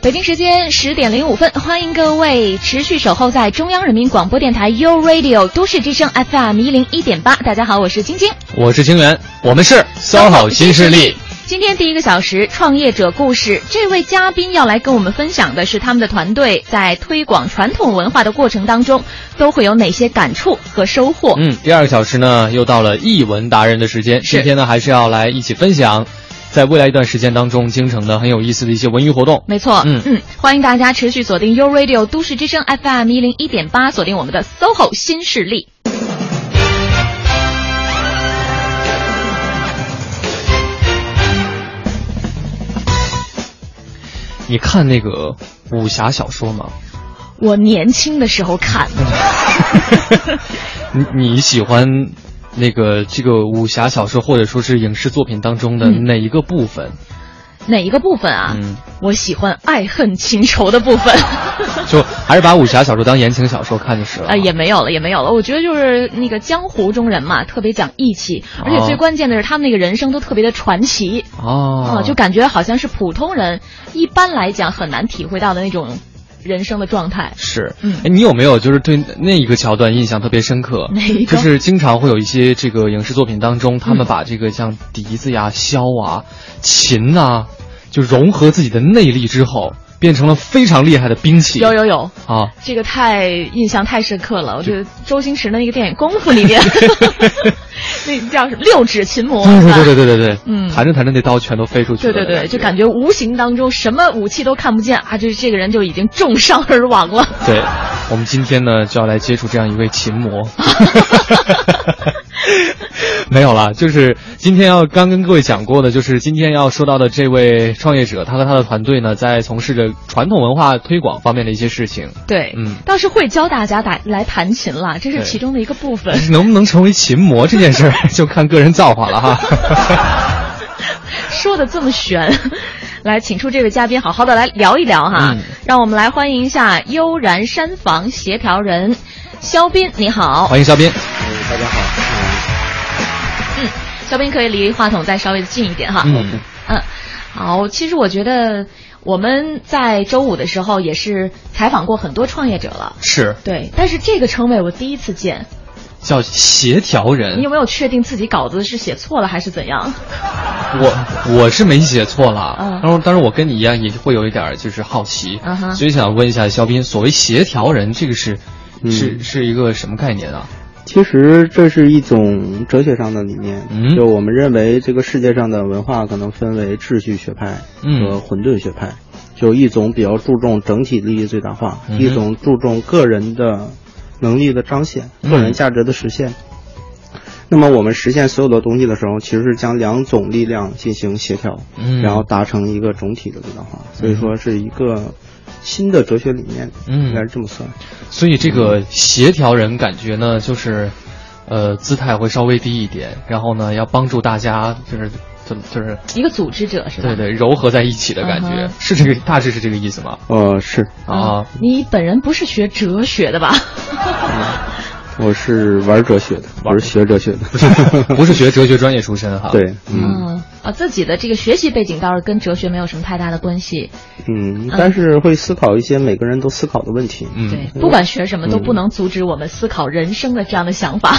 北京时间十点零五分，欢迎各位持续守候在中央人民广播电台 u Radio 都市之声 FM 一零一点八。大家好，我是晶晶，我是清源，我们是 SOHO 新势力。今天第一个小时创业者故事，这位嘉宾要来跟我们分享的是他们的团队在推广传统文化的过程当中都会有哪些感触和收获。嗯，第二个小时呢又到了译文达人的时间，今天呢还是要来一起分享。在未来一段时间当中，京城的很有意思的一些文娱活动。没错，嗯嗯，欢迎大家持续锁定 u Radio 都市之声 FM 一零一点八，锁定我们的 SOHO 新势力。你看那个武侠小说吗？我年轻的时候看。你你喜欢？那个这个武侠小说或者说是影视作品当中的哪一个部分？哪一个部分啊？嗯，我喜欢爱恨情仇的部分。就还是把武侠小说当言情小说看就是了。啊，也没有了，也没有了。我觉得就是那个江湖中人嘛，特别讲义气，而且最关键的是他们那个人生都特别的传奇。哦。啊，就感觉好像是普通人一般来讲很难体会到的那种。人生的状态是，嗯，你有没有就是对那一个桥段印象特别深刻？哪一个？就是经常会有一些这个影视作品当中，他们把这个像笛子呀、箫啊、琴啊，就融合自己的内力之后。变成了非常厉害的兵器。有有有啊！这个太印象太深刻了。我觉得周星驰的那个电影《功夫》里面，那叫什么六指琴魔？对对对对对对，嗯，弹着弹着那刀全都飞出去了。对对对，就感觉无形当中什么武器都看不见啊！就是这个人就已经重伤而亡了。对，我们今天呢就要来接触这样一位琴魔。没有了，就是今天要刚跟各位讲过的，就是今天要说到的这位创业者，他和他的团队呢，在从事着传统文化推广方面的一些事情。对，嗯，倒是会教大家打来弹琴了，这是其中的一个部分。能不能成为琴魔这件事儿，就看个人造化了哈。说的这么悬，来，请出这位嘉宾，好好的来聊一聊哈。让我们来欢迎一下悠然山房协调人肖斌，你好，欢迎肖斌。大家好，嗯，肖斌可以离话筒再稍微近一点哈。嗯嗯，好，其实我觉得我们在周五的时候也是采访过很多创业者了，是对，但是这个称谓我第一次见，叫协调人。你有没有确定自己稿子是写错了还是怎样？我我是没写错了，嗯，当然，当然我跟你一样也会有一点就是好奇，嗯所以想问一下肖斌，所谓协调人这个是是是一个什么概念啊？其实这是一种哲学上的理念，就我们认为这个世界上的文化可能分为秩序学派和混沌学派，就一种比较注重整体利益最大化，一种注重个人的能力的彰显、个人价值的实现。那么我们实现所有的东西的时候，其实是将两种力量进行协调，然后达成一个总体的最大化。所以说是一个。新的哲学理念，嗯，应该是这么算。所以这个协调人感觉呢，就是，呃，姿态会稍微低一点，然后呢，要帮助大家，就是怎么，就是一个组织者是吧？对对，柔合在一起的感觉，是这个大致是这个意思吗？呃，是啊。你本人不是学哲学的吧？我是玩哲学的，我是学哲学的，不是学哲学专业出身哈。对，嗯啊，自己的这个学习背景倒是跟哲学没有什么太大的关系。嗯，但是会思考一些每个人都思考的问题。嗯，对，不管学什么都不能阻止我们思考人生的这样的想法。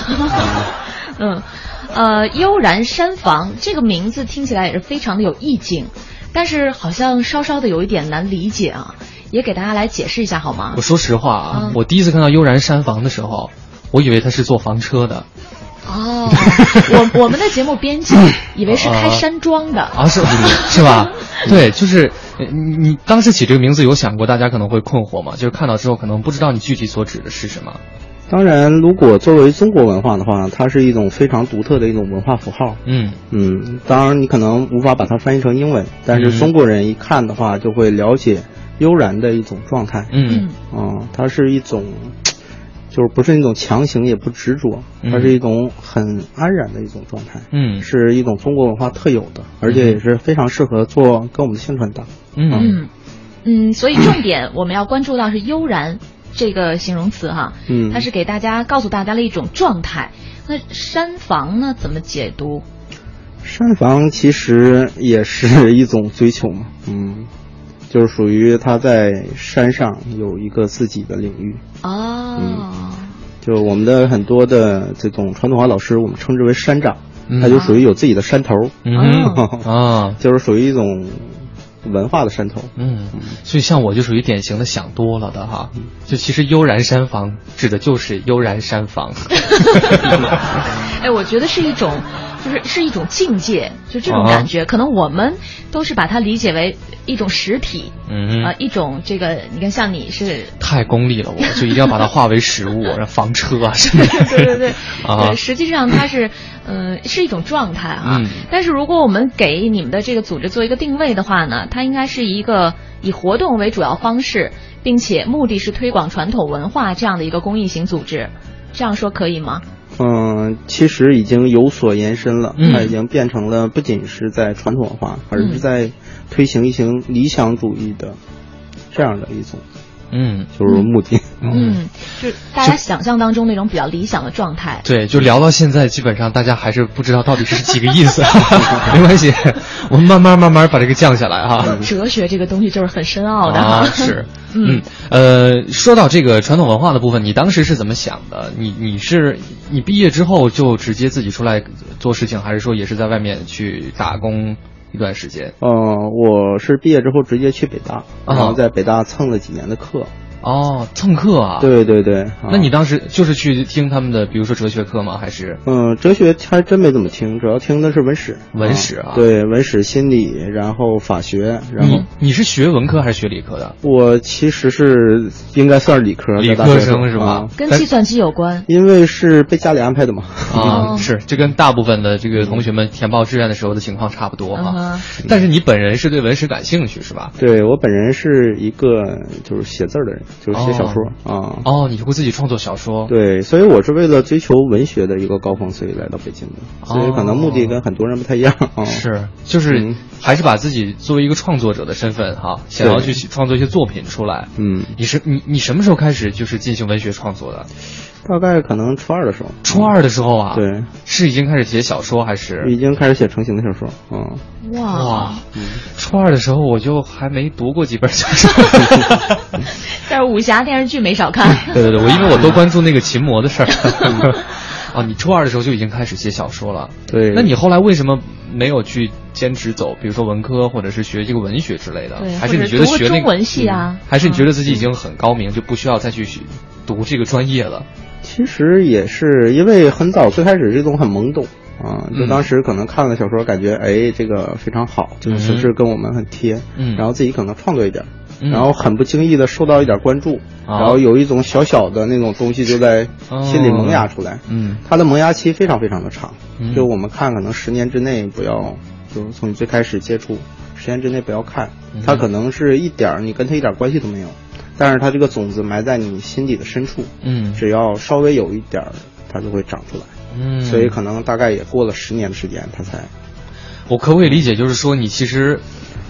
嗯，呃，悠然山房这个名字听起来也是非常的有意境，但是好像稍稍的有一点难理解啊，也给大家来解释一下好吗？我说实话啊，我第一次看到悠然山房的时候。我以为他是做房车的，哦，我 我们的节目编辑 以为是开山庄的啊，是 是吧？对，就是你你当时起这个名字有想过大家可能会困惑吗？就是看到之后可能不知道你具体所指的是什么。当然，如果作为中国文化的话，它是一种非常独特的一种文化符号。嗯嗯，当然你可能无法把它翻译成英文，但是中国人一看的话就会了解悠然的一种状态。嗯嗯，它是一种。就是不是那种强行，也不执着，而是一种很安然的一种状态。嗯，是一种中国文化特有的，而且也是非常适合做跟我们的宣传搭。嗯嗯，所以重点我们要关注到是悠然这个形容词哈，嗯，它是给大家告诉大家的一种状态。那山房呢，怎么解读？山房其实也是一种追求嘛，嗯。就是属于他在山上有一个自己的领域。哦，嗯，就我们的很多的这种传统话老师，我们称之为山长，他就属于有自己的山头，嗯啊，就是属于一种文化的山头，嗯，所以像我就属于典型的想多了的哈，就其实悠然山房指的就是悠然山房，哎，我觉得是一种。就是是一种境界，就这种感觉，可能我们都是把它理解为一种实体，嗯啊，一种这个，你看像你是太功利了，我就一定要把它化为实物，房车啊什么的。对对对，啊，实际上它是，嗯，是一种状态啊。但是如果我们给你们的这个组织做一个定位的话呢，它应该是一个以活动为主要方式，并且目的是推广传统文化这样的一个公益型组织，这样说可以吗？嗯，其实已经有所延伸了，它已经变成了不仅是在传统文化，而是在推行一行理想主义的这样的一种。嗯，就是目的。嗯，就大家想象当中那种比较理想的状态。对，就聊到现在，基本上大家还是不知道到底是几个意思。没关系，我们慢慢慢慢把这个降下来哈。哲学这个东西就是很深奥的啊。是，嗯，呃，说到这个传统文化的部分，你当时是怎么想的？你你是你毕业之后就直接自己出来做事情，还是说也是在外面去打工？一段时间，嗯，我是毕业之后直接去北大，然后在北大蹭了几年的课。哦，蹭课啊？对对对。那你当时就是去听他们的，比如说哲学课吗？还是？嗯，哲学还真没怎么听，主要听的是文史。文史啊？对，文史、心理，然后法学，然后。你是学文科还是学理科的？我其实是应该算是理科，理科生是吧？跟计算机有关。因为是被家里安排的嘛。啊，是，这跟大部分的这个同学们填报志愿的时候的情况差不多哈。但是你本人是对文史感兴趣是吧？对我本人是一个就是写字儿的人，就是写小说。啊哦，你会自己创作小说？对，所以我是为了追求文学的一个高峰，所以来到北京的。所以可能目的跟很多人不太一样。是，就是还是把自己作为一个创作者的身份哈，想要去创作一些作品出来。嗯，你是你你什么时候开始就是进行文学创作的？大概可能初二的时候。初二的时候啊？对，是已经开始写小说还是？已经开始写成型的小说。嗯。哇哇！初二的时候我就还没读过几本小说。但是武侠电视剧没少看。对对对，我因为我都关注那个琴魔的事儿。啊，你初二的时候就已经开始写小说了。对。那你后来为什么没有去坚持走，比如说文科，或者是学这个文学之类的？还是你觉得学那个文系啊？还是你觉得自己已经很高明，就不需要再去读这个专业了？其实也是因为很早最开始这种很懵懂啊，就当时可能看了小说，感觉哎这个非常好，这个形式跟我们很贴，嗯，然后自己可能创作一点，然后很不经意的受到一点关注，然后有一种小小的那种东西就在心里萌芽出来，嗯，它的萌芽期非常非常的长，就我们看可能十年之内不要，就从你最开始接触，十年之内不要看，它可能是一点你跟它一点关系都没有。但是它这个种子埋在你心底的深处，嗯，只要稍微有一点儿，它就会长出来，嗯，所以可能大概也过了十年的时间，它才。我可不可以理解，就是说你其实。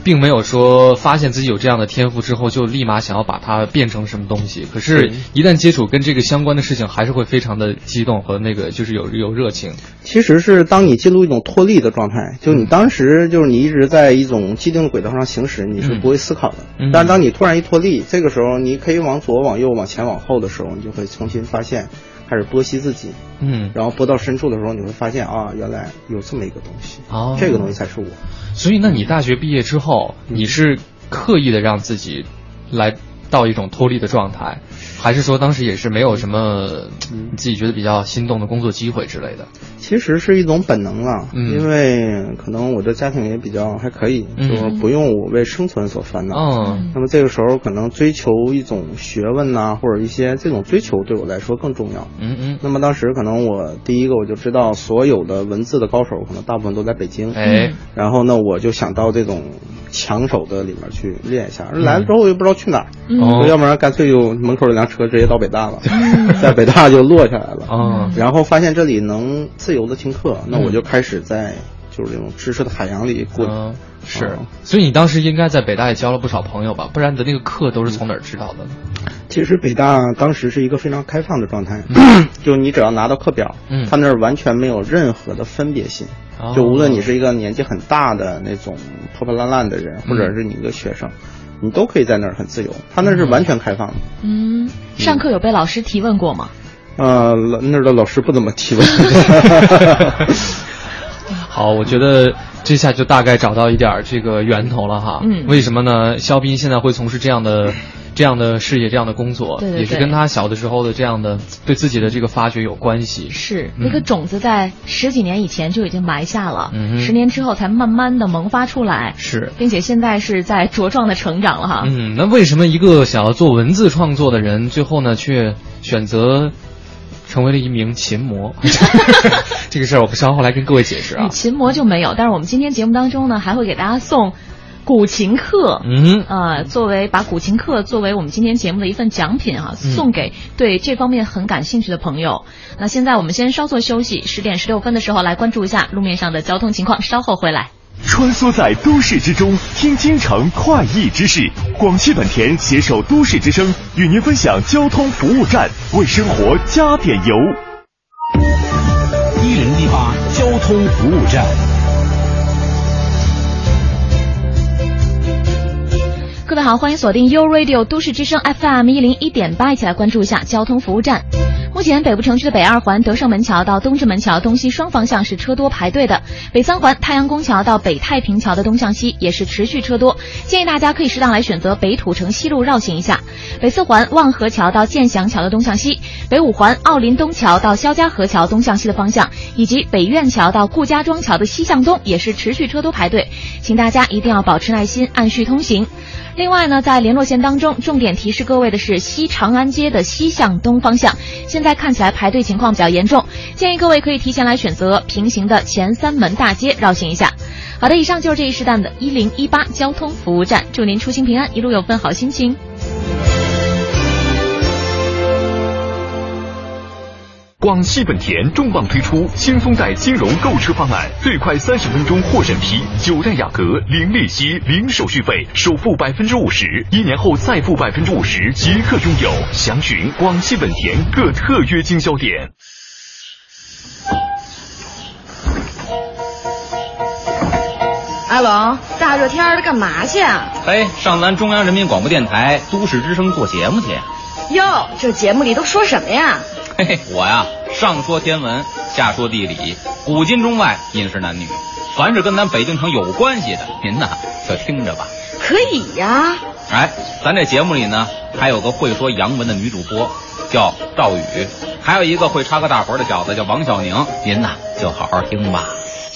并没有说发现自己有这样的天赋之后就立马想要把它变成什么东西，可是，一旦接触跟这个相关的事情，还是会非常的激动和那个就是有有热情。其实是当你进入一种脱力的状态，就你当时就是你一直在一种既定的轨道上行驶，你是不会思考的。但是当你突然一脱力，这个时候你可以往左、往右、往前、往后的时候，你就会重新发现。开始剥析自己，嗯，然后剥到深处的时候，你会发现啊，原来有这么一个东西，哦，这个东西才是我。所以，那你大学毕业之后，你是刻意的让自己来到一种脱离的状态？还是说当时也是没有什么你自己觉得比较心动的工作机会之类的？其实是一种本能啊，因为可能我的家庭也比较还可以，就是不用我为生存所烦恼。嗯，那么这个时候可能追求一种学问呐，或者一些这种追求对我来说更重要。嗯嗯。那么当时可能我第一个我就知道所有的文字的高手可能大部分都在北京。哎。然后呢，我就想到这种抢手的里面去练一下。来了之后又不知道去哪儿，要不然干脆就门口有辆车直接到北大了，在北大就落下来了啊。然后发现这里能自由的听课，那我就开始在就是这种知识的海洋里滚。是，所以你当时应该在北大也交了不少朋友吧？不然你的那个课都是从哪儿知道的？其实北大当时是一个非常开放的状态，就你只要拿到课表，嗯，他那儿完全没有任何的分别心，就无论你是一个年纪很大的那种破破烂烂的人，或者是你一个学生，你都可以在那儿很自由，他那是完全开放的。嗯，上课有被老师提问过吗？呃，那儿的老师不怎么提问。好，我觉得。这下就大概找到一点这个源头了哈。嗯，为什么呢？肖斌现在会从事这样的、这样的事业、这样的工作，对对也是跟他小的时候的这样的对自己的这个发掘有关系。是那个种子在十几年以前就已经埋下了，嗯，十年之后才慢慢的萌发出来。是，并且现在是在茁壮的成长了哈。嗯，那为什么一个想要做文字创作的人，最后呢却选择？成为了一名琴魔，这个事儿我不稍后来跟各位解释啊。琴魔就没有，但是我们今天节目当中呢，还会给大家送古琴课，嗯，呃，作为把古琴课作为我们今天节目的一份奖品啊，送给对这方面很感兴趣的朋友。那现在我们先稍作休息，十点十六分的时候来关注一下路面上的交通情况，稍后回来。穿梭在都市之中，听京城快意之事。广汽本田携手都市之声，与您分享交通服务站，为生活加点油。一零一八交通服务站。各位好，欢迎锁定 U Radio 都市之声 FM 一零一点八，一起来关注一下交通服务站。目前北部城区的北二环德胜门桥到东直门桥东西双方向是车多排队的，北三环太阳宫桥到北太平桥的东向西也是持续车多，建议大家可以适当来选择北土城西路绕行一下。北四环望河桥到建祥桥的东向西，北五环奥林东桥到肖家河桥东向西的方向，以及北苑桥到顾家庄桥的西向东也是持续车多排队，请大家一定要保持耐心，按序通行。另外呢，在联络线当中，重点提示各位的是西长安街的西向东方向，现现在看起来排队情况比较严重，建议各位可以提前来选择平行的前三门大街绕行一下。好的，以上就是这一时段的一零一八交通服务站，祝您出行平安，一路有份好心情。广汽本田重磅推出轻松贷金融购车方案，最快三十分钟获审批，九代雅阁零利息、零手续费，首付百分之五十，一年后再付百分之五十即刻拥有。详询广汽本田各特约经销点。阿龙，大热天的干嘛去啊？哎，上咱中央人民广播电台都市之声做节目去。哟，这节目里都说什么呀？嘿嘿，我呀，上说天文，下说地理，古今中外，饮食男女，凡是跟咱北京城有关系的，您呐就听着吧。可以呀。哎，咱这节目里呢，还有个会说洋文的女主播，叫赵宇，还有一个会插个大活的小子叫王小宁，您呐就好好听吧。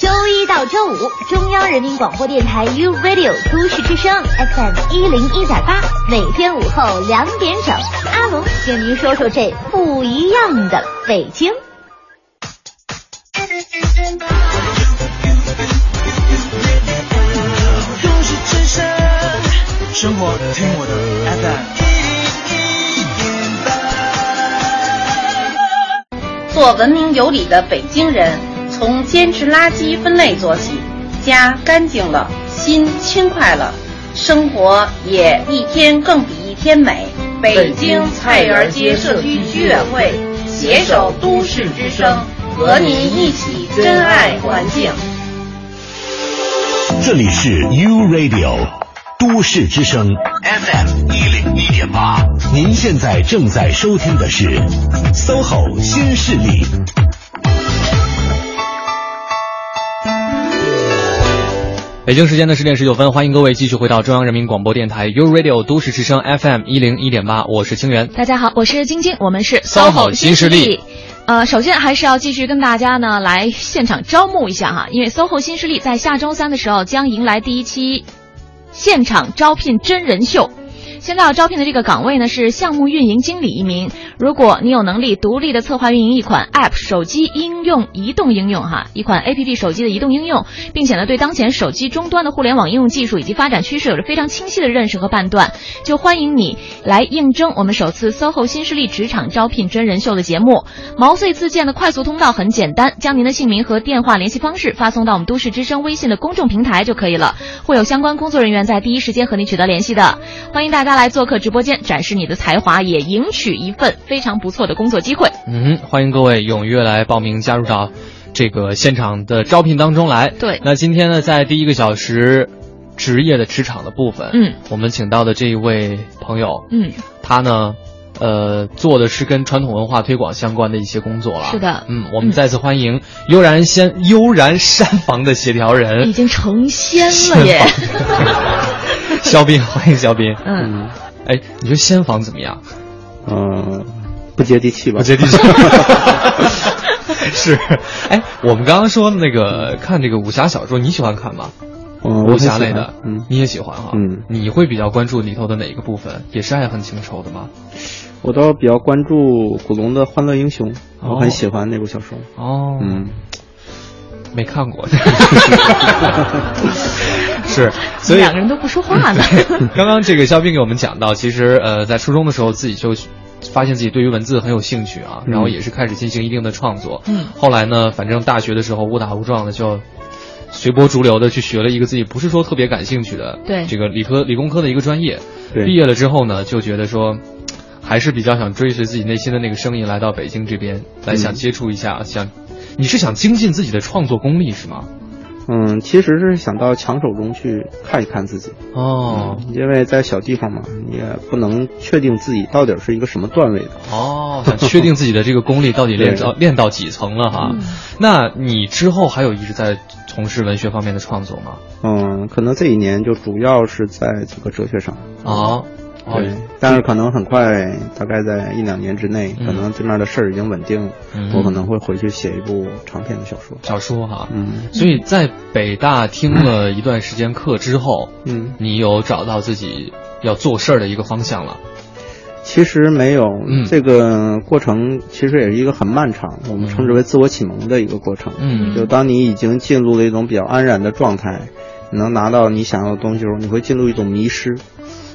周一到周五，中央人民广播电台 u Radio 都市之声 FM 一零一点八，每天午后两点整，阿龙跟您说说这不一样的北京。都市之声，生活听我的 FM 一零一点八。做文明有礼的北京人。从坚持垃圾分类做起，家干净了，心轻快了，生活也一天更比一天美。北京菜园街社区居委会携手都市之声，和您一起珍爱环境。这里是 U Radio 都市之声 FM 一零一点八，您现在正在收听的是 SOHO 新势力。北京时间的十点十九分，欢迎各位继续回到中央人民广播电台 u Radio 都市之声 FM 一零一点八，我是清源。大家好，我是晶晶，我们是 SOHO 新势力。呃，首先还是要继续跟大家呢来现场招募一下哈，因为 SOHO 新势力在下周三的时候将迎来第一期现场招聘真人秀。现在要招聘的这个岗位呢是项目运营经理一名。如果你有能力独立的策划运营一款 App 手机应用移动应用哈，一款 APP 手机的移动应用，并且呢对当前手机终端的互联网应用技术以及发展趋势有着非常清晰的认识和判断，就欢迎你来应征我们首次 SOHO 新势力职场招聘真人秀的节目。毛遂自荐的快速通道很简单，将您的姓名和电话联系方式发送到我们都市之声微信的公众平台就可以了，会有相关工作人员在第一时间和你取得联系的。欢迎大家来做客直播间，展示你的才华，也赢取一份非常不错的工作机会。嗯，欢迎各位踊跃来报名，加入到这个现场的招聘当中来。对，那今天呢，在第一个小时职业的职场的部分，嗯，我们请到的这一位朋友，嗯，他呢。呃，做的是跟传统文化推广相关的一些工作了。是的，嗯，我们再次欢迎悠然仙悠然山房的协调人，已经成仙了耶！肖斌，欢迎肖斌。嗯，哎，你说仙房怎么样？嗯，不接地气吧？不接地气。是，哎，我们刚刚说那个看这个武侠小说，你喜欢看吗？武侠类的，嗯，你也喜欢哈？嗯，你会比较关注里头的哪一个部分？也是爱恨情仇的吗？我倒比较关注古龙的《欢乐英雄》，我很喜欢那部小说。哦，嗯，没看过。是，所以两个人都不说话呢。刚刚这个肖斌给我们讲到，其实呃，在初中的时候自己就发现自己对于文字很有兴趣啊，然后也是开始进行一定的创作。嗯，后来呢，反正大学的时候误打误撞的就随波逐流的去学了一个自己不是说特别感兴趣的对这个理科理工科的一个专业。对，毕业了之后呢，就觉得说。还是比较想追随自己内心的那个声音，来到北京这边来想接触一下，想你是想精进自己的创作功力是吗？嗯，其实是想到强手中去看一看自己哦，因为在小地方嘛，你也不能确定自己到底是一个什么段位的哦，想确定自己的这个功力到底 练到练到几层了哈。那你之后还有一直在从事文学方面的创作吗？嗯，可能这一年就主要是在这个哲学上啊。对，但是可能很快，大概在一两年之内，可能这面的事儿已经稳定，我可能会回去写一部长篇的小说。小说哈，嗯，所以在北大听了一段时间课之后，嗯，你有找到自己要做事儿的一个方向了？其实没有，嗯，这个过程其实也是一个很漫长，我们称之为自我启蒙的一个过程。嗯，就当你已经进入了一种比较安然的状态，你能拿到你想要的东西时候，你会进入一种迷失。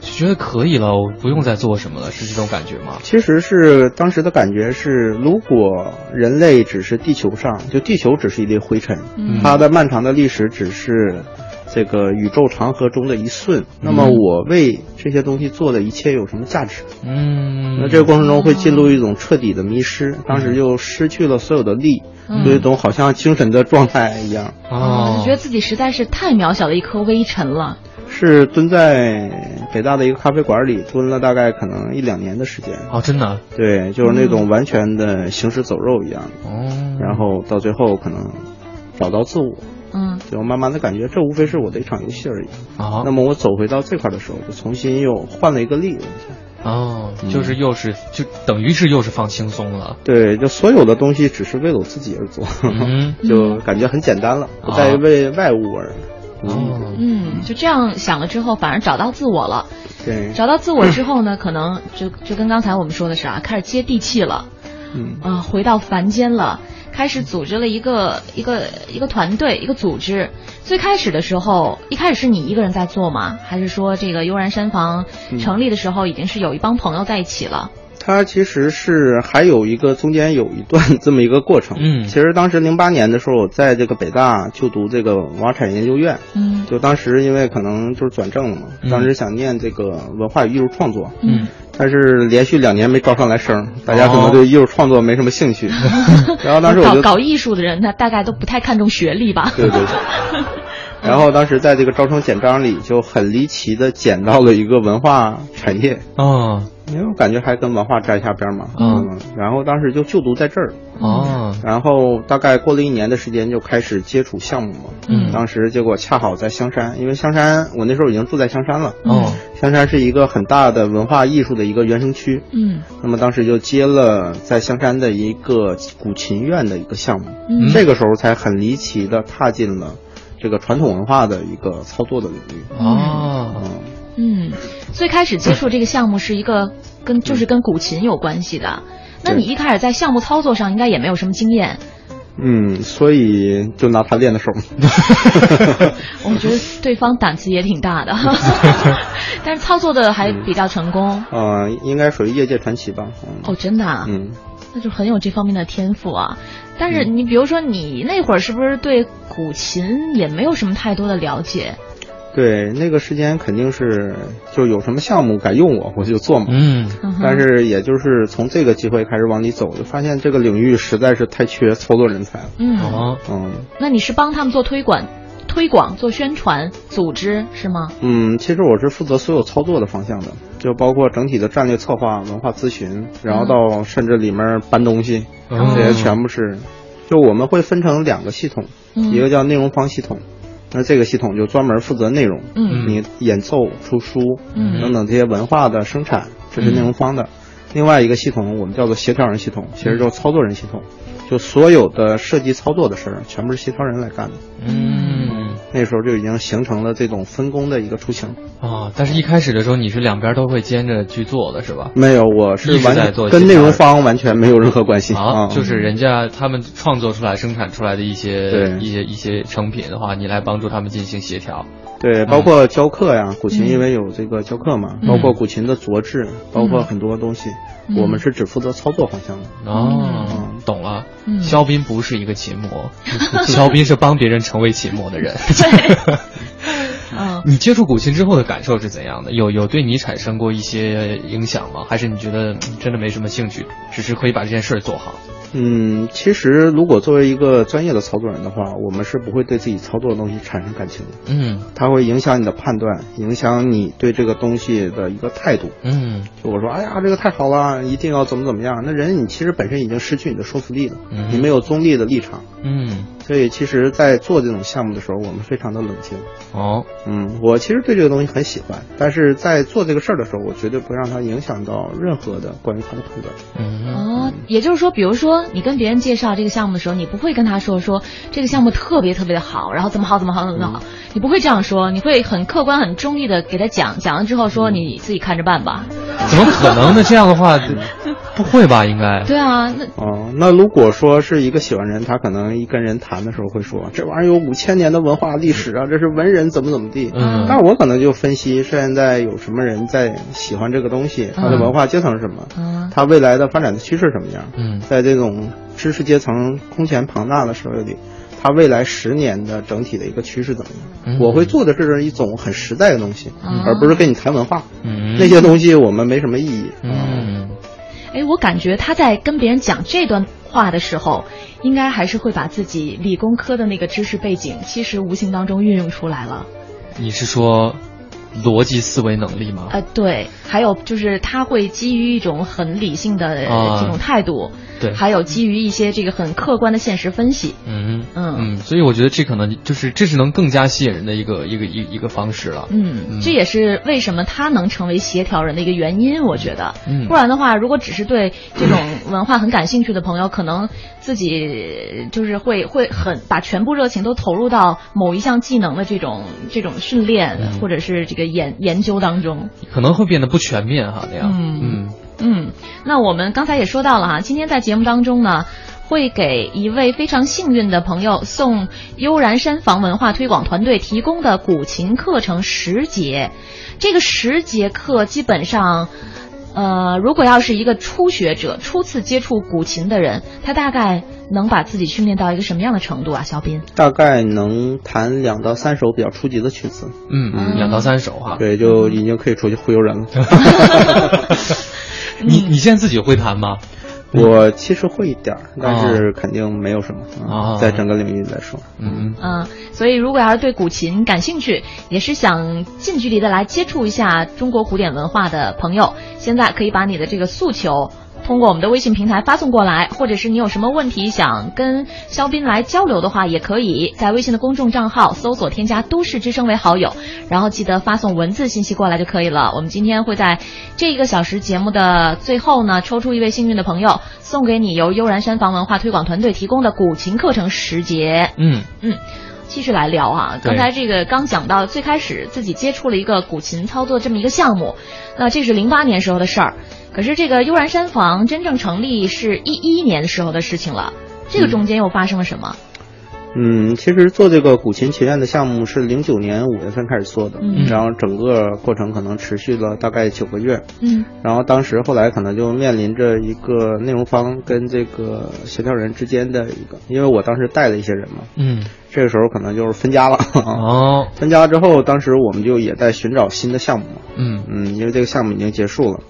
就觉得可以了，我不用再做什么了，是这种感觉吗？其实是当时的感觉是，如果人类只是地球上，就地球只是一粒灰尘，嗯、它的漫长的历史只是这个宇宙长河中的一瞬，那么我为这些东西做的一切有什么价值？嗯，那这个过程中会进入一种彻底的迷失，当时就失去了所有的力，嗯、有一种好像精神的状态一样。哦，就觉得自己实在是太渺小的一颗微尘了。是蹲在北大的一个咖啡馆里蹲了大概可能一两年的时间哦，真的，对，就是那种完全的行尸走肉一样哦，然后到最后可能找到自我，嗯，就慢慢的感觉这无非是我的一场游戏而已啊。那么我走回到这块的时候，就重新又换了一个力。哦，就是又是、嗯、就等于是又是放轻松了。对，就所有的东西只是为了我自己而做，嗯、就感觉很简单了，不再为外物而。哦，嗯，就这样想了之后，反而找到自我了。对，找到自我之后呢，可能就就跟刚才我们说的是啊，开始接地气了，嗯啊，回到凡间了，开始组织了一个一个一个团队，一个组织。最开始的时候，一开始是你一个人在做吗？还是说这个悠然山房成立的时候，已经是有一帮朋友在一起了？它其实是还有一个中间有一段这么一个过程。嗯，其实当时零八年的时候，我在这个北大就读这个文化产业研究院。嗯，就当时因为可能就是转正了嘛，嗯、当时想念这个文化与艺术创作。嗯，但是连续两年没招上来生，大家可能对艺术创作没什么兴趣。哦、然后当时我就搞搞艺术的人，他大概都不太看重学历吧？对对对。然后当时在这个招生简章里就很离奇的捡到了一个文化产业。哦。因为我感觉还跟文化沾一下边嘛，嗯，然后当时就就读在这儿，哦，然后大概过了一年的时间就开始接触项目嘛，嗯，当时结果恰好在香山，因为香山我那时候已经住在香山了，哦，香山是一个很大的文化艺术的一个原生区，嗯，那么当时就接了在香山的一个古琴院的一个项目，嗯，这个时候才很离奇的踏进了这个传统文化的一个操作的领域，哦，嗯。嗯，最开始接触这个项目是一个跟就是跟古琴有关系的，那你一开始在项目操作上应该也没有什么经验。嗯，所以就拿他练的手。我觉得对方胆子也挺大的，但是操作的还比较成功。嗯，应该属于业界传奇吧。哦，真的。嗯，那就很有这方面的天赋啊。但是你比如说，你那会儿是不是对古琴也没有什么太多的了解？对，那个时间肯定是就有什么项目敢用我，我就做嘛。嗯，但是也就是从这个机会开始往里走，就发现这个领域实在是太缺操作人才了。嗯嗯，那你是帮他们做推广、推广、做宣传、组织是吗？嗯，其实我是负责所有操作的方向的，就包括整体的战略策划、文化咨询，然后到甚至里面搬东西，这些全部是。就我们会分成两个系统，一个叫内容方系统。那这个系统就专门负责内容，嗯，你演奏、出书，嗯，等等这些文化的生产，这是内容方的。另外一个系统我们叫做协调人系统，其实就是操作人系统，就所有的设计操作的事儿，全部是协调人来干的。嗯，那时候就已经形成了这种分工的一个雏形。啊，但是一开始的时候你是两边都会兼着去做的是吧？没有，我是完全跟内容方完全没有任何关系啊，就是人家他们创作出来、生产出来的一些一些一些成品的话，你来帮助他们进行协调。对，包括教课呀，古琴因为有这个教课嘛，包括古琴的琢制，包括很多东西，我们是只负责操作方向的。哦，懂了。肖斌不是一个琴魔，肖斌是帮别人成为琴魔的人。嗯，你接触古琴之后的感受是怎样的？有有对你产生过一些影响吗？还是你觉得真的没什么兴趣，只是可以把这件事做好？嗯，其实如果作为一个专业的操作人的话，我们是不会对自己操作的东西产生感情的。嗯，它会影响你的判断，影响你对这个东西的一个态度。嗯，就我说，哎呀，这个太好了，一定要怎么怎么样。那人你其实本身已经失去你的说服力了，你没有中立的立场。嗯，所以其实，在做这种项目的时候，我们非常的冷静。哦，嗯，我其实对这个东西很喜欢，但是在做这个事儿的时候，我绝对不让它影响到任何的关于它的判断。嗯，哦，也就是说，比如说。你跟别人介绍这个项目的时候，你不会跟他说说这个项目特别特别的好，然后怎么好怎么好怎么好，你不会这样说，你会很客观、很中立的给他讲，讲了之后说你自己看着办吧。怎么可能呢？这样的话，不会吧？应该。对啊，那哦，那如果说是一个喜欢人，他可能一跟人谈的时候会说这玩意儿有五千年的文化历史啊，这是文人怎么怎么地。嗯。但我可能就分析现在有什么人在喜欢这个东西，他的文化阶层是什么，他未来的发展的趋势什么样。嗯，在这种。知识阶层空前庞大的社会里，它未来十年的整体的一个趋势怎么样？我会做的是一种很实在的东西，而不是跟你谈文化。那些东西我们没什么意义。嗯，哎，我感觉他在跟别人讲这段话的时候，应该还是会把自己理工科的那个知识背景，其实无形当中运用出来了。你是说？逻辑思维能力吗？呃，对，还有就是他会基于一种很理性的这种态度，对，还有基于一些这个很客观的现实分析，嗯嗯。嗯，所以我觉得这可能就是这是能更加吸引人的一个一个一一个方式了，嗯，这也是为什么他能成为协调人的一个原因，我觉得，嗯，不然的话，如果只是对这种文化很感兴趣的朋友，可能自己就是会会很把全部热情都投入到某一项技能的这种这种训练或者是这个。研研究当中可能会变得不全面哈，那样。嗯嗯嗯。那我们刚才也说到了哈，今天在节目当中呢，会给一位非常幸运的朋友送悠然山房文化推广团队提供的古琴课程十节。这个十节课基本上，呃，如果要是一个初学者初次接触古琴的人，他大概。能把自己训练到一个什么样的程度啊，肖斌？大概能弹两到三首比较初级的曲子。嗯嗯，两到三首哈。对，就已经可以出去忽悠人了。你你现在自己会弹吗？我其实会一点儿，但是肯定没有什么啊，在整个领域来说。嗯嗯。所以如果要是对古琴感兴趣，也是想近距离的来接触一下中国古典文化的朋友，现在可以把你的这个诉求。通过我们的微信平台发送过来，或者是你有什么问题想跟肖斌来交流的话，也可以在微信的公众账号搜索添加“都市之声”为好友，然后记得发送文字信息过来就可以了。我们今天会在这一个小时节目的最后呢，抽出一位幸运的朋友，送给你由悠然山房文化推广团队提供的古琴课程十节。嗯嗯。继续来聊啊。刚才这个刚讲到最开始自己接触了一个古琴操作这么一个项目，那这是零八年时候的事儿。可是这个悠然山房真正成立是一一年时候的事情了，这个中间又发生了什么？嗯，其实做这个古琴琴院的项目是零九年五月份开始做的，嗯，然后整个过程可能持续了大概九个月，嗯，然后当时后来可能就面临着一个内容方跟这个协调人之间的一个，因为我当时带了一些人嘛，嗯，这个时候可能就是分家了，哦，分家之后，当时我们就也在寻找新的项目嘛，嗯。嗯，因为这个项目已经结束了。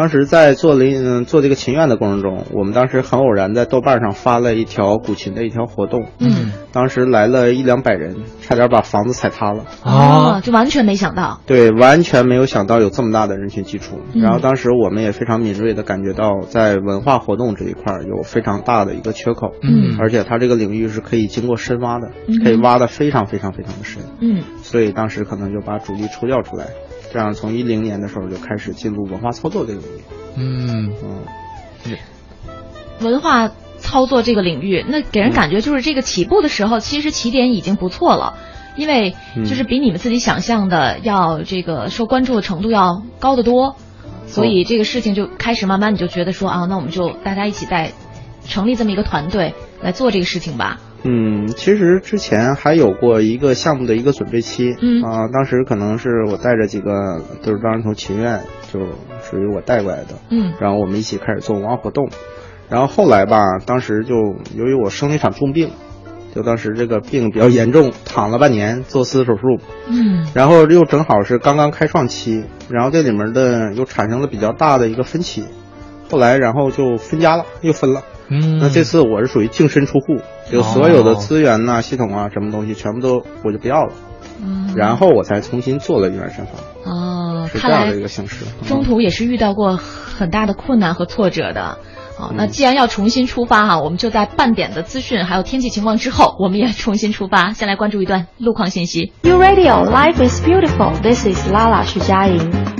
当时在做嗯做这个琴院的过程中，我们当时很偶然在豆瓣上发了一条古琴的一条活动，嗯，当时来了一两百人，差点把房子踩塌了。啊！就完全没想到，对，完全没有想到有这么大的人群基础。嗯、然后当时我们也非常敏锐的感觉到，在文化活动这一块有非常大的一个缺口，嗯，而且它这个领域是可以经过深挖的，嗯、可以挖的非常非常非常的深，嗯，所以当时可能就把主力抽调出来。这样，从一零年的时候就开始进入文化操作这个领域。嗯嗯，文化操作这个领域，那给人感觉就是这个起步的时候，其实起点已经不错了，因为就是比你们自己想象的要这个受关注的程度要高得多，所以这个事情就开始慢慢你就觉得说啊，那我们就大家一起在成立这么一个团队来做这个事情吧。嗯，其实之前还有过一个项目的一个准备期，嗯。啊，当时可能是我带着几个就是当时从秦院就属于我带过来的，嗯，然后我们一起开始做文化活动，然后后来吧，当时就由于我生了一场重病，就当时这个病比较严重，躺了半年做四次手术，嗯，然后又正好是刚刚开创期，然后这里面的又产生了比较大的一个分歧，后来然后就分家了，又分了。嗯，那这次我是属于净身出户，就所有的资源呐、系统啊、什么东西全部都我就不要了，嗯，然后我才重新做了原山房。哦，是这样的一个形式。中途也是遇到过很大的困难和挫折的。好，那既然要重新出发哈，我们就在半点的资讯还有天气情况之后，我们也重新出发。先来关注一段路况信息。You Radio Life is beautiful. This is Lala 徐佳莹。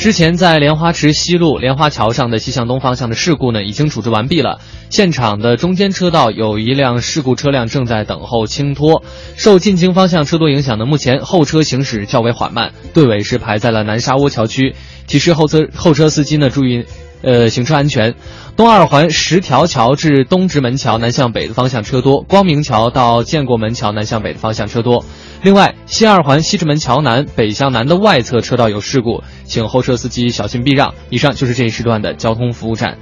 之前在莲花池西路莲花桥上的西向东方向的事故呢，已经处置完毕了。现场的中间车道有一辆事故车辆正在等候清拖。受进京方向车多影响呢，目前后车行驶较为缓慢，队尾是排在了南沙窝桥区。提示后车后车司机呢注意，呃，行车安全。东二环十条桥至东直门桥南向北的方向车多，光明桥到建国门桥南向北的方向车多。另外，西二环西直门桥南北向南的外侧车道有事故，请后车司机小心避让。以上就是这一时段的交通服务站。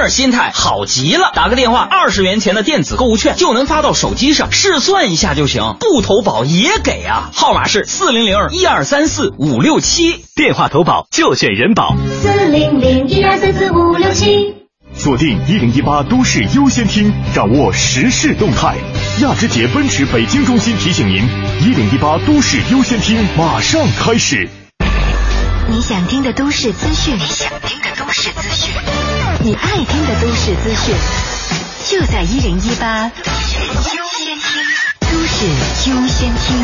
们心态好极了，打个电话，二十元钱的电子购物券就能发到手机上，试算一下就行，不投保也给啊。号码是四零零一二三四五六七，电话投保就选人保。四零零一二三四五六七。锁定一零一八都市优先听，掌握时事动态。亚之杰奔驰北京中心提醒您：一零一八都市优先听马上开始。你想听的都市资讯，你想听的都市资讯，你爱听的都市资讯，就在一零一八都市优先听。都市优先听。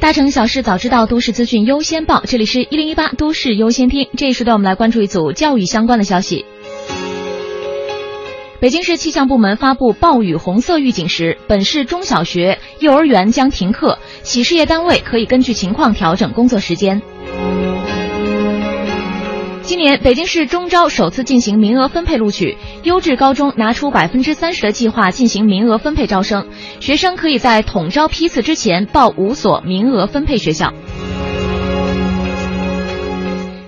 大城小事早知道，都市资讯优先报。这里是一零一八都市优先听。这一时段我们来关注一组教育相关的消息。北京市气象部门发布暴雨红色预警时，本市中小学、幼儿园将停课，企事业单位可以根据情况调整工作时间。今年北京市中招首次进行名额分配录取，优质高中拿出百分之三十的计划进行名额分配招生，学生可以在统招批次之前报五所名额分配学校。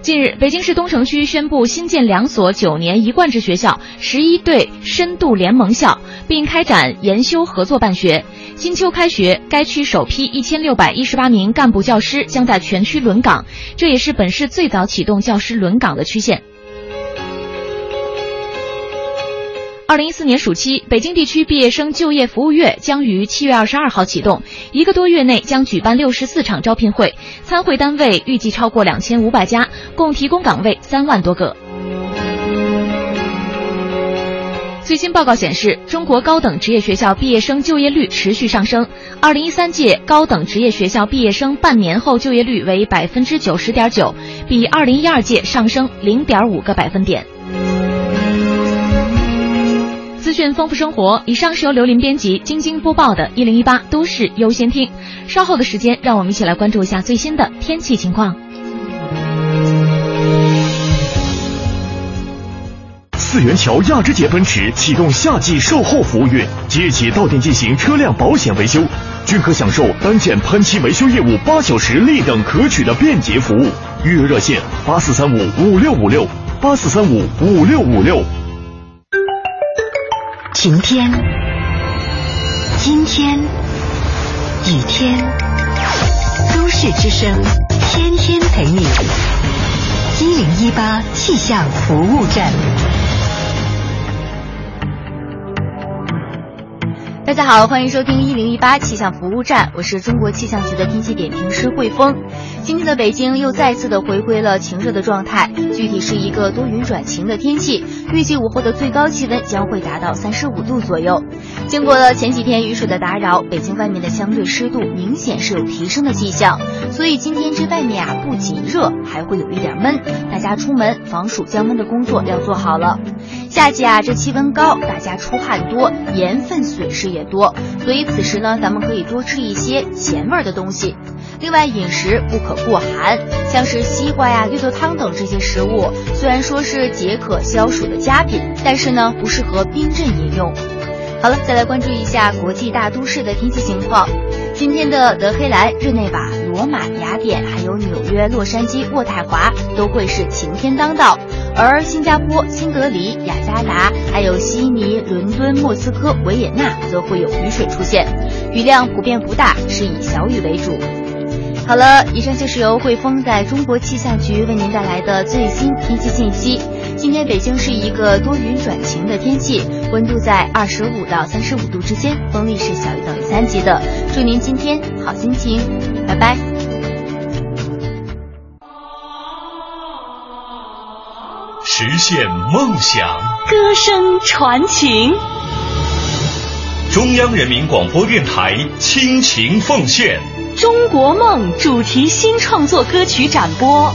近日，北京市东城区宣布新建两所九年一贯制学校，十一对深度联盟校，并开展研修合作办学。金秋开学，该区首批一千六百一十八名干部教师将在全区轮岗，这也是本市最早启动教师轮岗的区县。二零一四年暑期，北京地区毕业生就业服务月将于七月二十二号启动，一个多月内将举办六十四场招聘会，参会单位预计超过两千五百家，共提供岗位三万多个。最新报告显示，中国高等职业学校毕业生就业率持续上升。二零一三届高等职业学校毕业生半年后就业率为百分之九十点九，比二零一二届上升零点五个百分点。炫丰富生活。以上是由刘林编辑、晶晶播报的《一零一八都市优先听》。稍后的时间，让我们一起来关注一下最新的天气情况。四元桥亚之杰奔驰启动夏季售后服务月，即日起到店进行车辆保险维修，均可享受单件喷漆维修业务八小时立等可取的便捷服务。预约热线：八四三五五六五六八四三五五六五六。晴天、阴天、雨天，都市之声天天陪你。一零一八气象服务站。大家好，欢迎收听一零一八气象服务站，我是中国气象局的天气点评师汇丰。今天的北京又再次的回归了晴热的状态，具体是一个多云转晴的天气。预计午后的最高气温将会达到三十五度左右。经过了前几天雨水的打扰，北京外面的相对湿度明显是有提升的迹象，所以今天这外面啊不仅热，还会有一点闷。大家出门防暑降温的工作要做好了。夏季啊，这气温高，大家出汗多，盐分损失也多，所以此时呢，咱们可以多吃一些咸味儿的东西。另外，饮食不可过寒，像是西瓜呀、绿豆汤等这些食物，虽然说是解渴消暑的佳品，但是呢，不适合冰镇饮用。好了，再来关注一下国际大都市的天气情况。今天的德黑兰、日内瓦、罗马、雅典，还有纽约、洛杉矶、渥太华都会是晴天当道。而新加坡、新德里、雅加达，还有悉尼、伦敦、莫斯科、维也纳则会有雨水出现，雨量普遍不大，是以小雨为主。好了，以上就是由汇丰在中国气象局为您带来的最新天气信息。今天北京是一个多云转晴的天气，温度在二十五到三十五度之间，风力是小于等于三级的。祝您今天好心情，拜拜。实现梦想，歌声传情。中央人民广播电台倾情奉献《中国梦》主题新创作歌曲展播。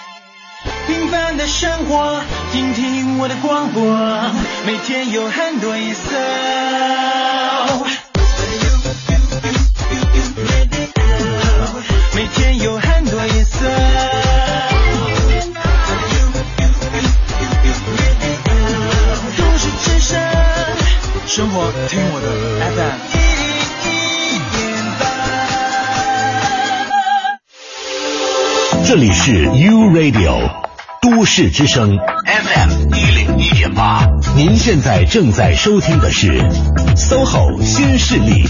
平凡的生活，听听我的广播，每天有很多颜色。每天有很多颜色。生活听我的 FM 这里是 U Radio 都市之声 FM 一零一点八，您现在正在收听的是 SOHO 新势力。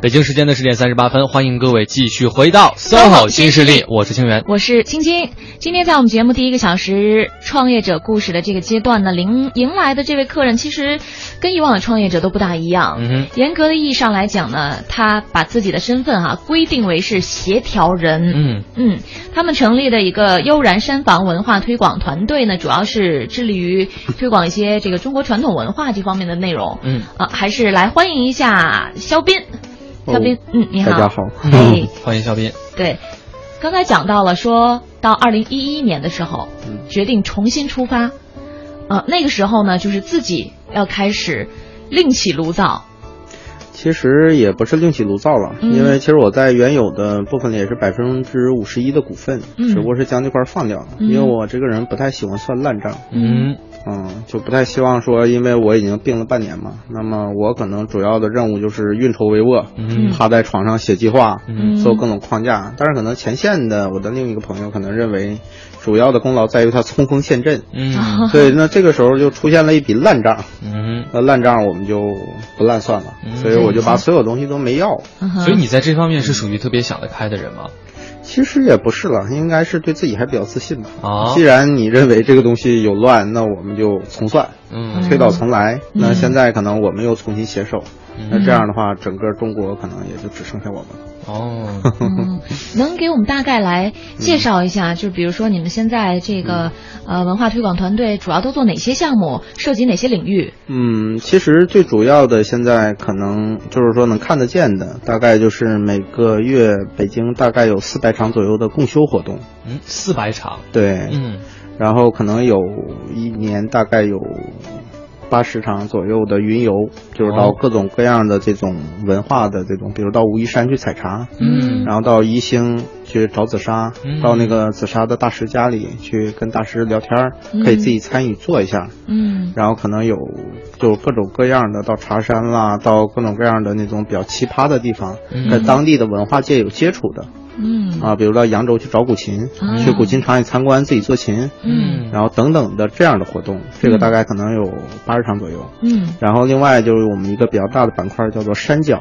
北京时间的十点三十八分，欢迎各位继续回到 SOHO 新势力，我是清源，我是青青。今天在我们节目第一个小时创业者故事的这个阶段呢，迎迎来的这位客人其实跟以往的创业者都不大一样。嗯严格的意义上来讲呢，他把自己的身份哈规定为是协调人。嗯嗯，他们成立的一个悠然山房文化推广团队呢，主要是致力于推广一些这个中国传统文化这方面的内容。嗯啊，还是来欢迎一下肖斌。肖斌，嗯，你好，大家好，哎，欢迎肖斌。对，刚才讲到了，说到二零一一年的时候，决定重新出发，呃，那个时候呢，就是自己要开始另起炉灶。其实也不是另起炉灶了，因为其实我在原有的部分里也是百分之五十一的股份，只不过是将这块放掉了，因为我这个人不太喜欢算烂账。嗯。嗯，就不太希望说，因为我已经病了半年嘛，那么我可能主要的任务就是运筹帷幄，嗯趴在床上写计划，嗯做各种框架。但是可能前线的我的另一个朋友可能认为，主要的功劳在于他冲锋陷阵。嗯，对，那这个时候就出现了一笔烂账。嗯，那烂账我们就不烂算了，所以我就把所有东西都没要。所以你在这方面是属于特别想得开的人吗？其实也不是了，应该是对自己还比较自信吧。啊，既然你认为这个东西有乱，那我们就重算，嗯，推倒重来。那现在可能我们又重新携手，那这样的话，整个中国可能也就只剩下我们了。哦，能给我们大概来介绍一下，就比如说你们现在这个呃文化推广团队主要都做哪些项目，涉及哪些领域？嗯，其实最主要的现在可能就是说能看得见的，大概就是每个月北京大概有四百场左右的共修活动。嗯，四百场。对，嗯，然后可能有一年大概有。八十场左右的云游，就是到各种各样的这种文化的这种，比如到武夷山去采茶，嗯，然后到宜兴去找紫砂，到那个紫砂的大师家里去跟大师聊天，可以自己参与做一下，嗯，然后可能有就各种各样的到茶山啦，到各种各样的那种比较奇葩的地方，在当地的文化界有接触的。嗯啊，比如到扬州去找古琴，去古琴厂里参观，自己做琴，嗯，然后等等的这样的活动，这个大概可能有八十场左右，嗯，然后另外就是我们一个比较大的板块叫做山脚，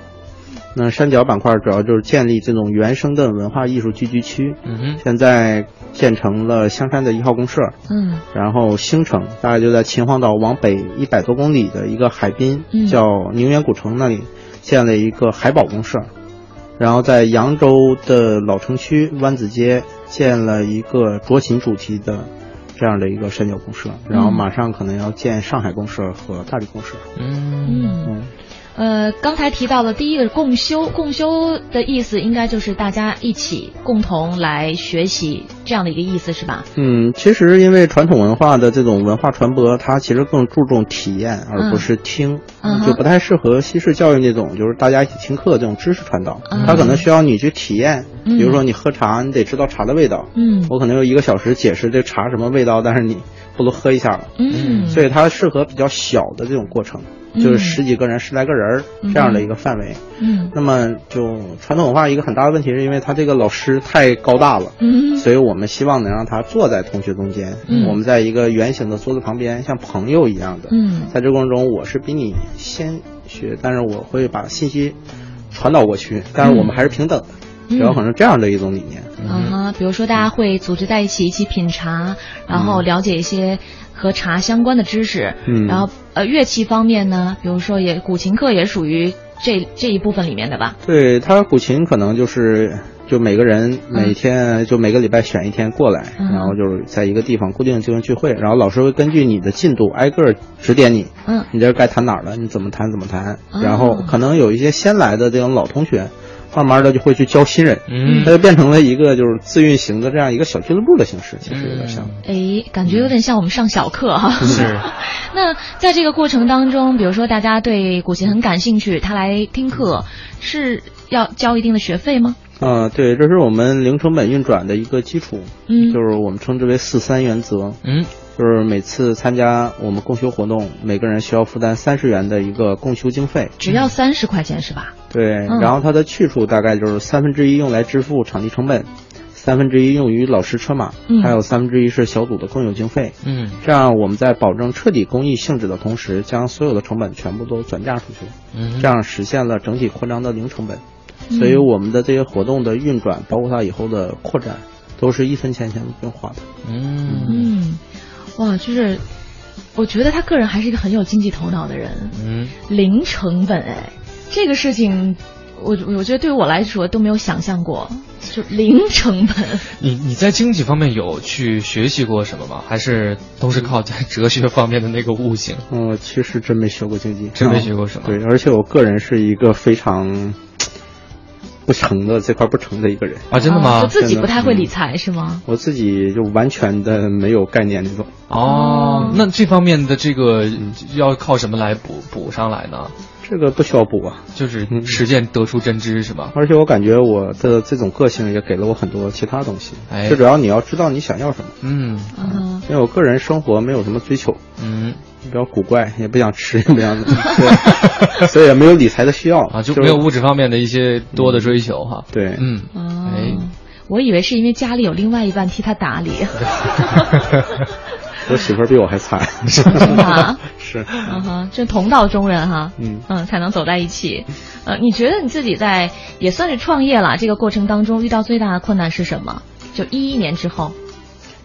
那山脚板块主要就是建立这种原生的文化艺术聚居区，嗯哼，现在建成了香山的一号公社，嗯，然后兴城大概就在秦皇岛往北一百多公里的一个海滨，叫宁远古城那里建了一个海宝公社。然后在扬州的老城区湾子街建了一个酌情主题的这样的一个三角公社，然后马上可能要建上海公社和大理公社。嗯嗯。呃，刚才提到的第一个共修，共修的意思应该就是大家一起共同来学习这样的一个意思，是吧？嗯，其实因为传统文化的这种文化传播，它其实更注重体验而不是听，就不太适合西式教育那种，就是大家一起听课这种知识传导。它可能需要你去体验，比如说你喝茶，你得知道茶的味道。嗯，我可能用一个小时解释这茶什么味道，但是你不如喝一下了。嗯，所以它适合比较小的这种过程。就是十几个人、十来个人这样的一个范围。嗯，那么就传统文化一个很大的问题，是因为他这个老师太高大了。嗯，所以我们希望能让他坐在同学中间。嗯，我们在一个圆形的桌子旁边，像朋友一样的。嗯，在这过程中，我是比你先学，但是我会把信息传导过去，但是我们还是平等的。主要可能这样的一种理念。啊，比如说大家会组织在一起，一起品茶，然后了解一些。和茶相关的知识，嗯，然后呃乐器方面呢，比如说也古琴课也属于这这一部分里面的吧？对，它古琴可能就是就每个人每天就每个礼拜选一天过来，然后就是在一个地方固定进行聚会，然后老师会根据你的进度挨个指点你，嗯，你这该弹哪儿了，你怎么弹怎么弹，然后可能有一些先来的这种老同学。慢慢的就会去教新人，嗯，它就变成了一个就是自运行的这样一个小俱乐部的形式，其实有点像。哎，感觉有点像我们上小课哈。是。那在这个过程当中，比如说大家对古琴很感兴趣，他来听课是要交一定的学费吗？啊，对，这是我们零成本运转的一个基础，嗯，就是我们称之为四三原则，嗯。就是每次参加我们共修活动，每个人需要负担三十元的一个共修经费，只要三十块钱是吧？对，然后它的去处大概就是三分之一用来支付场地成本，三分之一用于老师车马，还有三分之一是小组的共有经费。嗯，这样我们在保证彻底公益性质的同时，将所有的成本全部都转嫁出去，嗯，这样实现了整体扩张的零成本。所以我们的这些活动的运转，包括它以后的扩展，都是一分钱钱都不用花的。嗯嗯。哇，就是，我觉得他个人还是一个很有经济头脑的人。嗯，零成本哎，这个事情，我我觉得对于我来说都没有想象过，就零成本。你你在经济方面有去学习过什么吗？还是都是靠在哲学方面的那个悟性？嗯，其实真没学过经济，真没学过什么。对，而且我个人是一个非常。不成的这块不成的一个人啊，真的吗？就自己不太会理财是吗？我自己就完全的没有概念那种。哦，那这方面的这个要靠什么来补补上来呢？这个不需要补啊，就是实践得出真知是吧？而且我感觉我的这种个性也给了我很多其他东西。哎，最主要你要知道你想要什么。嗯嗯，因为我个人生活没有什么追求，嗯，比较古怪，也不想吃，也不想，所以也没有理财的需要啊，就没有物质方面的一些多的追求哈。对，嗯，哎，我以为是因为家里有另外一半替他打理。我媳妇儿比我还惨，是吗？是，嗯哼，这同道中人哈，嗯嗯，才能走在一起。呃，你觉得你自己在也算是创业了，这个过程当中遇到最大的困难是什么？就一一年之后，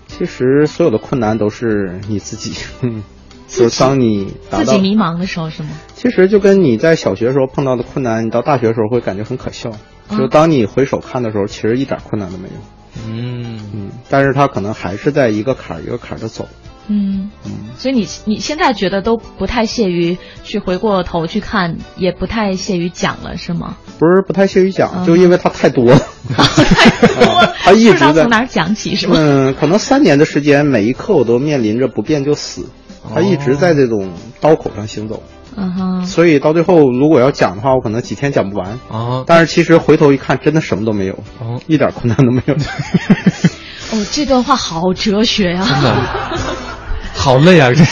其实所有的困难都是你自己，嗯，就是当你自己迷茫的时候是吗？其实就跟你在小学时候碰到的困难，你到大学时候会感觉很可笑。就当你回首看的时候，其实一点困难都没有。嗯嗯，但是他可能还是在一个坎儿一个坎儿的走。嗯嗯，所以你你现在觉得都不太屑于去回过头去看，也不太屑于讲了，是吗？不是不太屑于讲，就因为它太多了，太多，他一直在从哪儿讲起是吗？嗯，可能三年的时间，每一刻我都面临着不变就死，他一直在这种刀口上行走。嗯哼，所以到最后，如果要讲的话，我可能几天讲不完啊。但是其实回头一看，真的什么都没有，哦，一点困难都没有。哦，这段话好哲学呀、真的 好累啊！这，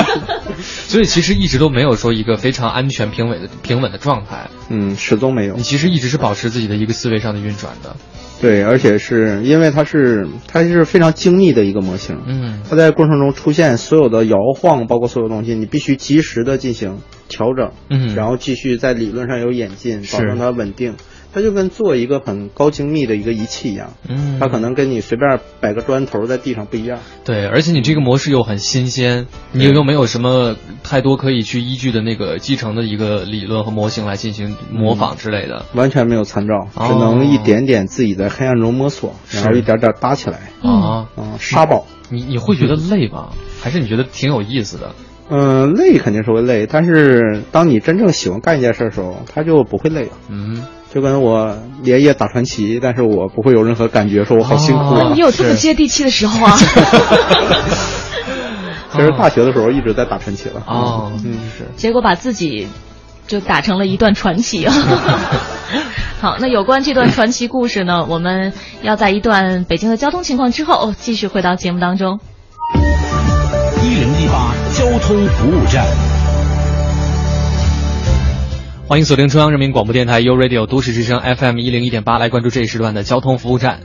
所以其实一直都没有说一个非常安全、平稳的平稳的状态。嗯，始终没有。你其实一直是保持自己的一个思维上的运转的。对，而且是因为它是它是非常精密的一个模型，嗯，它在过程中出现所有的摇晃，包括所有东西，你必须及时的进行调整，嗯，然后继续在理论上有演进，保证它稳定。它就跟做一个很高精密的一个仪器一样，嗯，它可能跟你随便摆个砖头在地上不一样。对，而且你这个模式又很新鲜，你又没有什么太多可以去依据的那个继承的一个理论和模型来进行模仿之类的，完全没有参照，哦只能一点点自己在黑暗中摸索，然后一点点搭起来。啊啊，沙堡，你你会觉得累吗？还是你觉得挺有意思的？嗯，累肯定是会累，但是当你真正喜欢干一件事的时候，它就不会累了。嗯，就跟我连夜打传奇，但是我不会有任何感觉，说我好辛苦。那你有这么接地气的时候啊？其实大学的时候一直在打传奇了。哦，嗯，是。结果把自己就打成了一段传奇啊！好，那有关这段传奇故事呢，我们要在一段北京的交通情况之后继续回到节目当中。一零一八交通服务站。欢迎锁定中央人民广播电台 u Radio 都市之声 FM 一零一点八，来关注这一时段的交通服务站。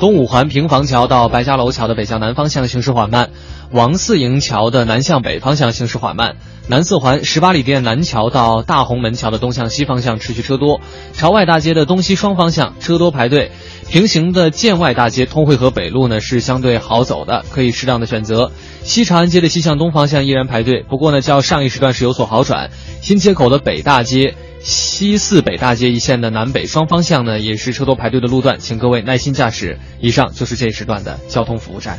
东五环平房桥到白家楼桥的北向南方向行驶缓慢，王四营桥的南向北方向行驶缓慢，南四环十八里店南桥到大红门桥的东向西方向持续车多，朝外大街的东西双方向车多排队，平行的建外大街通惠河北路呢是相对好走的，可以适当的选择。西长安街的西向东方向依然排队，不过呢较上一时段是有所好转。新街口的北大街。西四北大街一线的南北双方向呢，也是车多排队的路段，请各位耐心驾驶。以上就是这一时段的交通服务站。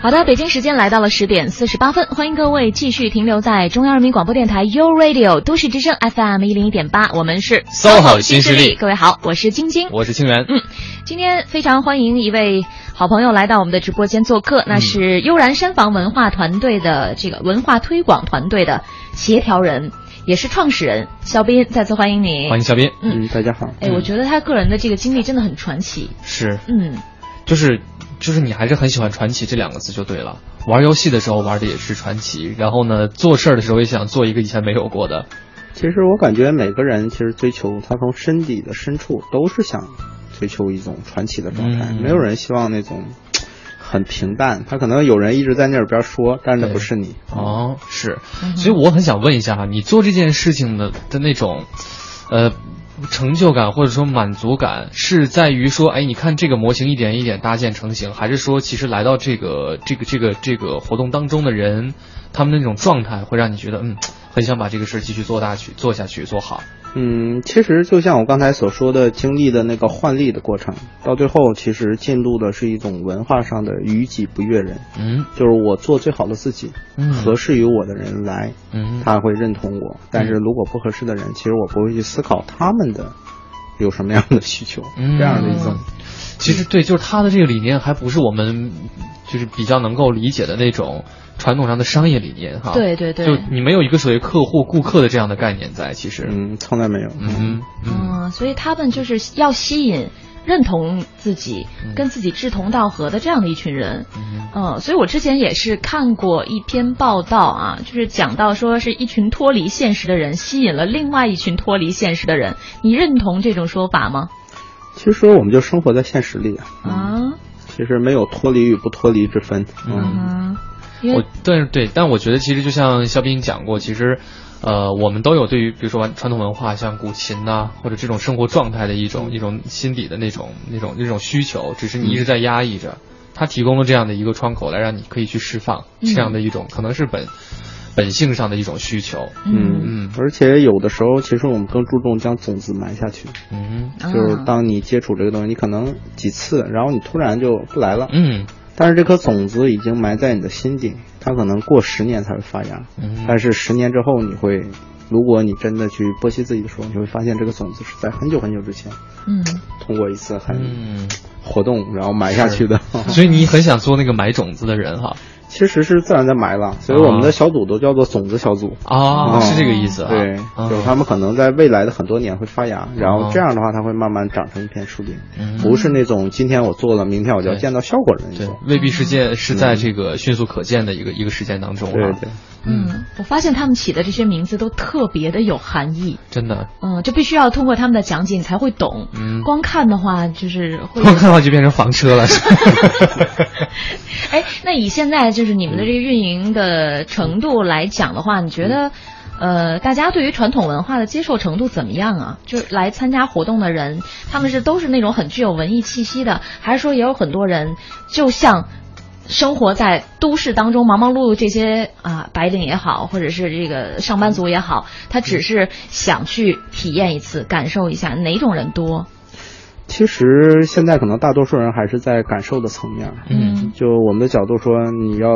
好的，北京时间来到了十点四十八分，欢迎各位继续停留在中央人民广播电台 u Radio 都市之声 FM 一零一点八，我们是 SOHO 新势力。各位好，我是晶晶，我是清源。嗯，今天非常欢迎一位好朋友来到我们的直播间做客，那是悠然山房文化团队的这个文化推广团队的协调人，也是创始人肖斌，再次欢迎你。欢迎肖斌。嗯，大家好。哎，我觉得他个人的这个经历真的很传奇。是。嗯，就是。就是你还是很喜欢传奇这两个字就对了。玩游戏的时候玩的也是传奇，然后呢，做事儿的时候也想做一个以前没有过的。其实我感觉每个人其实追求他从身体的深处都是想追求一种传奇的状态，嗯、没有人希望那种很平淡。他可能有人一直在那边说，但是那不是你。哦，是。所以我很想问一下哈，你做这件事情的的那种，呃。成就感或者说满足感是在于说，哎，你看这个模型一点一点搭建成型，还是说其实来到这个这个这个这个活动当中的人，他们那种状态会让你觉得，嗯，很想把这个事继续做大去做下去做好。嗯，其实就像我刚才所说的，经历的那个换力的过程，到最后其实进入的是一种文化上的于己不悦人。嗯，就是我做最好的自己，嗯，合适于我的人来，嗯，他会认同我。但是如果不合适的人，其实我不会去思考他们的有什么样的需求，这样的一种。其实对，就是他的这个理念还不是我们就是比较能够理解的那种。传统上的商业理念，哈，对对对，就你没有一个所谓客户、顾客的这样的概念在，其实，嗯，从来没有，嗯嗯，所以他们就是要吸引认同自己、跟自己志同道合的这样的一群人，嗯，所以我之前也是看过一篇报道啊，就是讲到说是一群脱离现实的人吸引了另外一群脱离现实的人，你认同这种说法吗？其实我们就生活在现实里啊，啊，其实没有脱离与不脱离之分，嗯。我但是对，但我觉得其实就像肖斌讲过，其实，呃，我们都有对于比如说传统文化，像古琴呐，或者这种生活状态的一种一种心底的那种那种那种需求，只是你一直在压抑着。他提供了这样的一个窗口，来让你可以去释放这样的一种可能是本本性上的一种需求。嗯嗯，而且有的时候，其实我们更注重将种子埋下去。嗯，就是当你接触这个东西，你可能几次，然后你突然就不来了。嗯。但是这颗种子已经埋在你的心底，它可能过十年才会发芽。嗯，但是十年之后，你会，如果你真的去剖析自己的时候，你会发现这个种子是在很久很久之前，嗯，通过一次很活动然后埋下去的。所以你很想做那个埋种子的人哈。其实是自然在埋了，所以我们的小组都叫做种子小组啊，是这个意思啊。对，就是他们可能在未来的很多年会发芽，然后这样的话，它会慢慢长成一片树林，不是那种今天我做了，明天我就要见到效果的那种。对，未必是见是在这个迅速可见的一个一个时间当中。对对。嗯，我发现他们起的这些名字都特别的有含义，真的。嗯，就必须要通过他们的讲解你才会懂。嗯，光看的话就是会。光看的话就变成房车了。哎，那以现在就是你们的这个运营的程度来讲的话，你觉得，呃，大家对于传统文化的接受程度怎么样啊？就是来参加活动的人，他们是都是那种很具有文艺气息的，还是说也有很多人就像？生活在都市当中，忙忙碌碌这些啊，白领也好，或者是这个上班族也好，他只是想去体验一次，感受一下哪种人多？其实现在可能大多数人还是在感受的层面。嗯，就我们的角度说，你要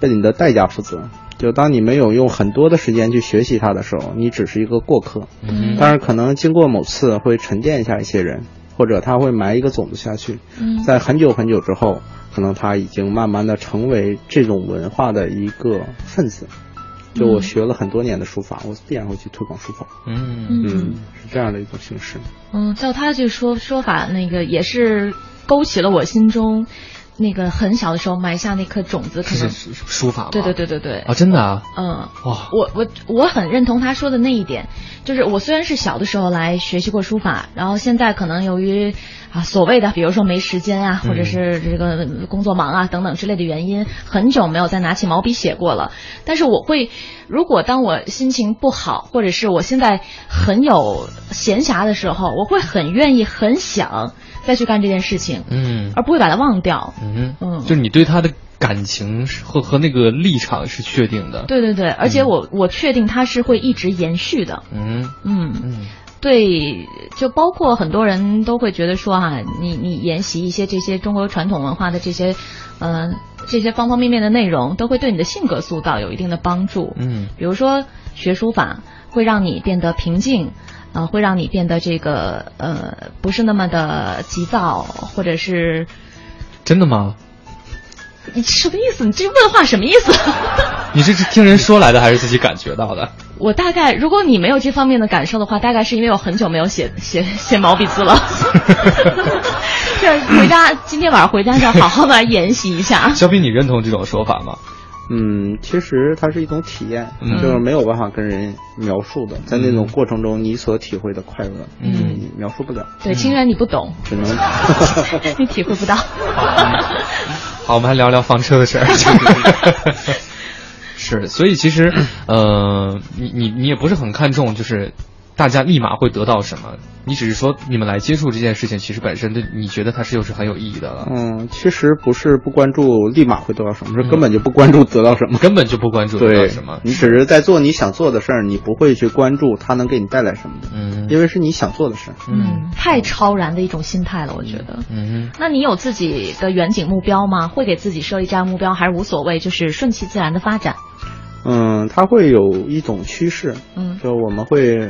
为你的代价负责。就当你没有用很多的时间去学习它的时候，你只是一个过客。嗯，但是可能经过某次会沉淀一下一些人，或者他会埋一个种子下去。嗯，在很久很久之后。可能他已经慢慢的成为这种文化的一个分子。就我学了很多年的书法，我必然会去推广书法。嗯嗯，是这样的一种形式。嗯，照他这说说法，那个也是勾起了我心中。那个很小的时候埋下那颗种子，可能书法。对对对对对。啊，真的啊。嗯。哇。我我我很认同他说的那一点，就是我虽然是小的时候来学习过书法，然后现在可能由于啊所谓的比如说没时间啊，或者是这个工作忙啊等等之类的原因，很久没有再拿起毛笔写过了。但是我会，如果当我心情不好，或者是我现在很有闲暇的时候，我会很愿意、很想。再去干这件事情，嗯，而不会把它忘掉，嗯嗯，就是你对他的感情和和那个立场是确定的，对对对，而且我我确定它是会一直延续的，嗯。嗯。嗯，对，就包括很多人都会觉得说哈，你你沿袭一些这些中国传统文化的这些，嗯，这些方方面面的内容，都会对你的性格塑造有一定的帮助，嗯，比如说学书法会让你变得平静。啊，会让你变得这个呃，不是那么的急躁，或者是真的吗？你什么意思？你这问话什么意思？你这是听人说来的，还是自己感觉到的？我大概，如果你没有这方面的感受的话，大概是因为我很久没有写写写毛笔字了。这回家今天晚上回家要好好的研习一下。小斌，你认同这种说法吗？嗯，其实它是一种体验，就是没有办法跟人描述的，在那种过程中你所体会的快乐，嗯，你描述不了。对，清源你不懂，只能 你体会不到。好，我们还聊聊房车的事儿。是，所以其实，呃，你你你也不是很看重，就是大家立马会得到什么？你只是说你们来接触这件事情，其实本身对你觉得它是又是很有意义的了。嗯，其实不是不关注立马会得到什么，是根本就不关注得到什么，根本就不关注得到什么。你只是在做你想做的事儿，你不会去关注它能给你带来什么的。嗯，因为是你想做的事儿。嗯，太超然的一种心态了，我觉得。嗯，那你有自己的远景目标吗？会给自己设立这样目标，还是无所谓，就是顺其自然的发展？嗯，它会有一种趋势，嗯，就我们会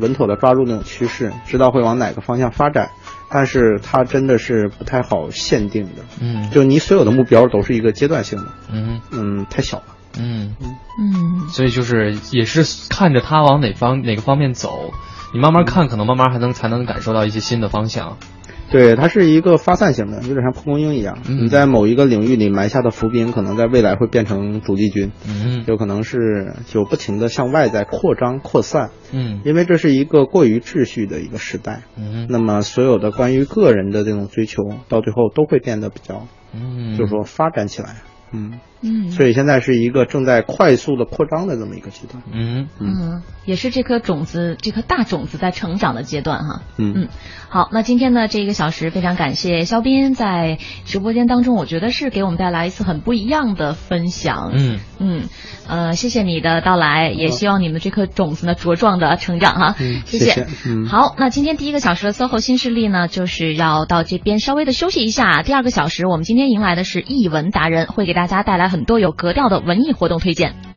稳妥的抓住那种趋势，知道会往哪个方向发展，但是它真的是不太好限定的，嗯，就你所有的目标都是一个阶段性的，嗯。嗯，太小了，嗯嗯。嗯，所以就是也是看着它往哪方哪个方面走，你慢慢看，可能慢慢还能才能感受到一些新的方向。对，它是一个发散型的，有点像蒲公英一样。你在某一个领域里埋下的伏兵，可能在未来会变成主力军。嗯，有可能是就不停的向外在扩张扩散。嗯，因为这是一个过于秩序的一个时代。嗯，那么所有的关于个人的这种追求，到最后都会变得比较，嗯，就是说发展起来。嗯。嗯，所以现在是一个正在快速的扩张的这么一个阶段。嗯嗯，也是这颗种子，这颗大种子在成长的阶段哈。嗯嗯，好，那今天呢这一个小时非常感谢肖斌在直播间当中，我觉得是给我们带来一次很不一样的分享。嗯嗯呃，谢谢你的到来，也希望你们这颗种子呢茁壮的成长哈。谢谢。好，那今天第一个小时的 SOHO 新势力呢，就是要到这边稍微的休息一下。第二个小时，我们今天迎来的是译文达人，会给大家带来。很多有格调的文艺活动推荐。